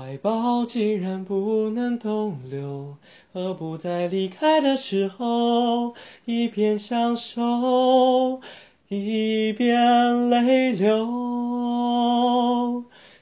怀抱既然不能逗留，何不在离开的时候，一边享受，一边泪流。